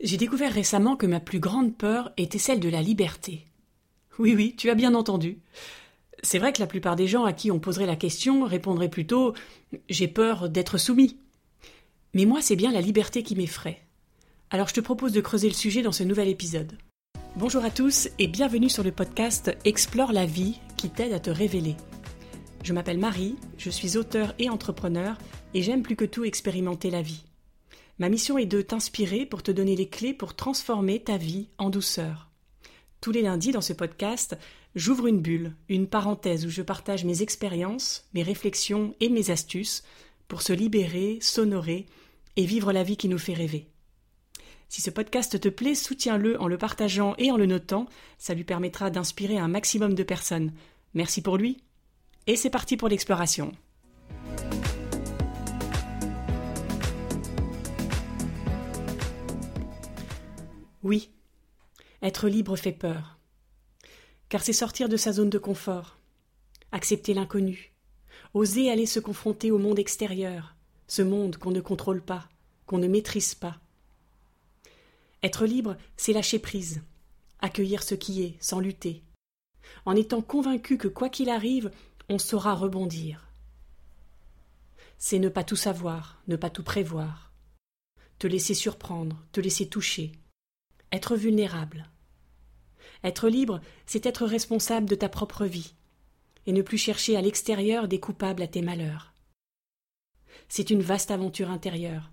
J'ai découvert récemment que ma plus grande peur était celle de la liberté. Oui, oui, tu as bien entendu. C'est vrai que la plupart des gens à qui on poserait la question répondraient plutôt J'ai peur d'être soumis. Mais moi, c'est bien la liberté qui m'effraie. Alors je te propose de creuser le sujet dans ce nouvel épisode. Bonjour à tous et bienvenue sur le podcast Explore la vie qui t'aide à te révéler. Je m'appelle Marie, je suis auteur et entrepreneur et j'aime plus que tout expérimenter la vie. Ma mission est de t'inspirer pour te donner les clés pour transformer ta vie en douceur. Tous les lundis dans ce podcast, j'ouvre une bulle, une parenthèse où je partage mes expériences, mes réflexions et mes astuces pour se libérer, s'honorer et vivre la vie qui nous fait rêver. Si ce podcast te plaît, soutiens-le en le partageant et en le notant, ça lui permettra d'inspirer un maximum de personnes. Merci pour lui. Et c'est parti pour l'exploration. Oui, être libre fait peur. Car c'est sortir de sa zone de confort, accepter l'inconnu, oser aller se confronter au monde extérieur, ce monde qu'on ne contrôle pas, qu'on ne maîtrise pas. Être libre, c'est lâcher prise, accueillir ce qui est, sans lutter, en étant convaincu que quoi qu'il arrive, on saura rebondir. C'est ne pas tout savoir, ne pas tout prévoir, te laisser surprendre, te laisser toucher, être vulnérable. Être libre, c'est être responsable de ta propre vie, et ne plus chercher à l'extérieur des coupables à tes malheurs. C'est une vaste aventure intérieure,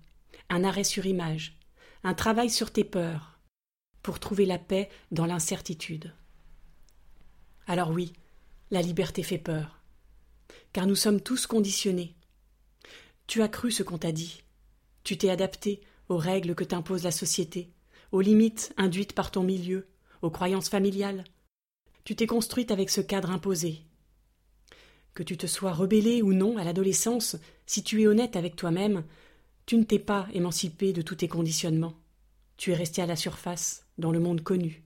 un arrêt sur image, un travail sur tes peurs, pour trouver la paix dans l'incertitude. Alors oui, la liberté fait peur, car nous sommes tous conditionnés. Tu as cru ce qu'on t'a dit, tu t'es adapté aux règles que t'impose la société, aux limites induites par ton milieu, aux croyances familiales. Tu t'es construite avec ce cadre imposé. Que tu te sois rebellée ou non à l'adolescence, si tu es honnête avec toi-même, tu ne t'es pas émancipé de tous tes conditionnements. Tu es resté à la surface, dans le monde connu.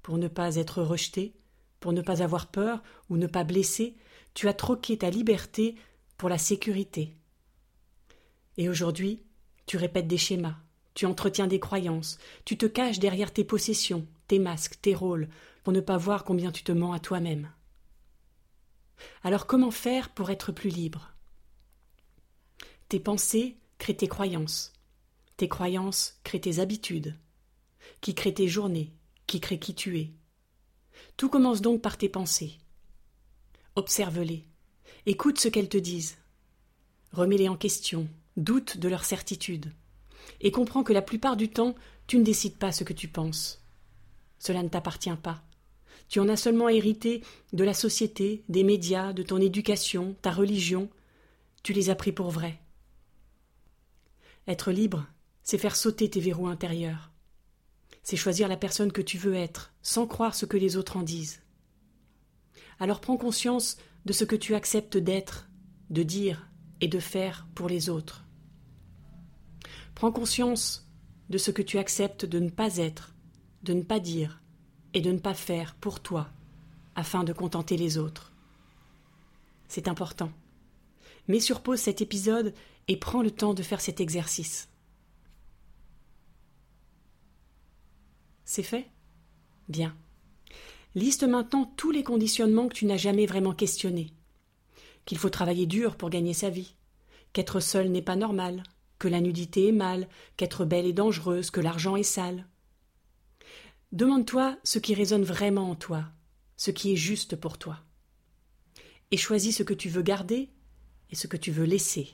Pour ne pas être rejeté, pour ne pas avoir peur ou ne pas blesser, tu as troqué ta liberté pour la sécurité. Et aujourd'hui, tu répètes des schémas, tu entretiens des croyances, tu te caches derrière tes possessions, tes masques, tes rôles, pour ne pas voir combien tu te mens à toi-même. Alors comment faire pour être plus libre? Tes pensées créent tes croyances. Tes croyances créent tes habitudes, qui créent tes journées, qui créent qui tu es? Tout commence donc par tes pensées. Observe-les, écoute ce qu'elles te disent, remets-les en question, doute de leur certitude et comprends que la plupart du temps, tu ne décides pas ce que tu penses. Cela ne t'appartient pas. Tu en as seulement hérité de la société, des médias, de ton éducation, ta religion. Tu les as pris pour vrais. Être libre, c'est faire sauter tes verrous intérieurs. C'est choisir la personne que tu veux être, sans croire ce que les autres en disent. Alors prends conscience de ce que tu acceptes d'être, de dire et de faire pour les autres. Prends conscience de ce que tu acceptes de ne pas être, de ne pas dire et de ne pas faire pour toi, afin de contenter les autres. C'est important. Mets sur pause cet épisode et prends le temps de faire cet exercice. C'est fait? Bien. Liste maintenant tous les conditionnements que tu n'as jamais vraiment questionnés. Qu'il faut travailler dur pour gagner sa vie, qu'être seul n'est pas normal, que la nudité est mal, qu'être belle est dangereuse, que l'argent est sale. Demande-toi ce qui résonne vraiment en toi, ce qui est juste pour toi. Et choisis ce que tu veux garder et ce que tu veux laisser.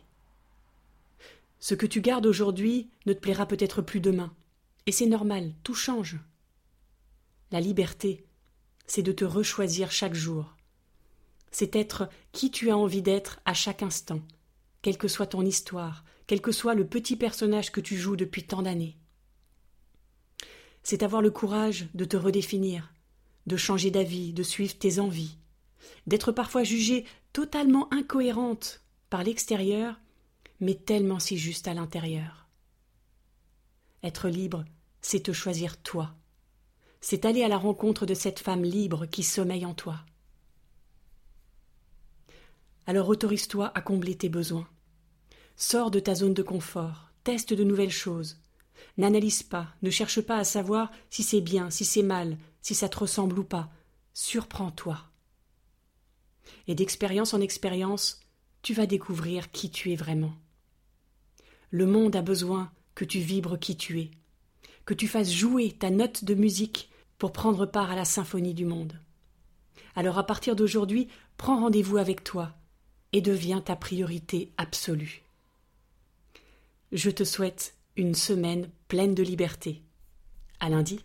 Ce que tu gardes aujourd'hui ne te plaira peut-être plus demain. Et c'est normal, tout change. La liberté, c'est de te rechoisir chaque jour. C'est être qui tu as envie d'être à chaque instant, quelle que soit ton histoire, quel que soit le petit personnage que tu joues depuis tant d'années. C'est avoir le courage de te redéfinir, de changer d'avis, de suivre tes envies, d'être parfois jugée totalement incohérente par l'extérieur, mais tellement si juste à l'intérieur. Être libre, c'est te choisir toi. C'est aller à la rencontre de cette femme libre qui sommeille en toi. Alors autorise-toi à combler tes besoins. Sors de ta zone de confort, teste de nouvelles choses. N'analyse pas, ne cherche pas à savoir si c'est bien, si c'est mal, si ça te ressemble ou pas. Surprends-toi. Et d'expérience en expérience, tu vas découvrir qui tu es vraiment. Le monde a besoin que tu vibres qui tu es, que tu fasses jouer ta note de musique pour prendre part à la symphonie du monde. Alors à partir d'aujourd'hui, prends rendez-vous avec toi et deviens ta priorité absolue. Je te souhaite une semaine pleine de liberté. À lundi.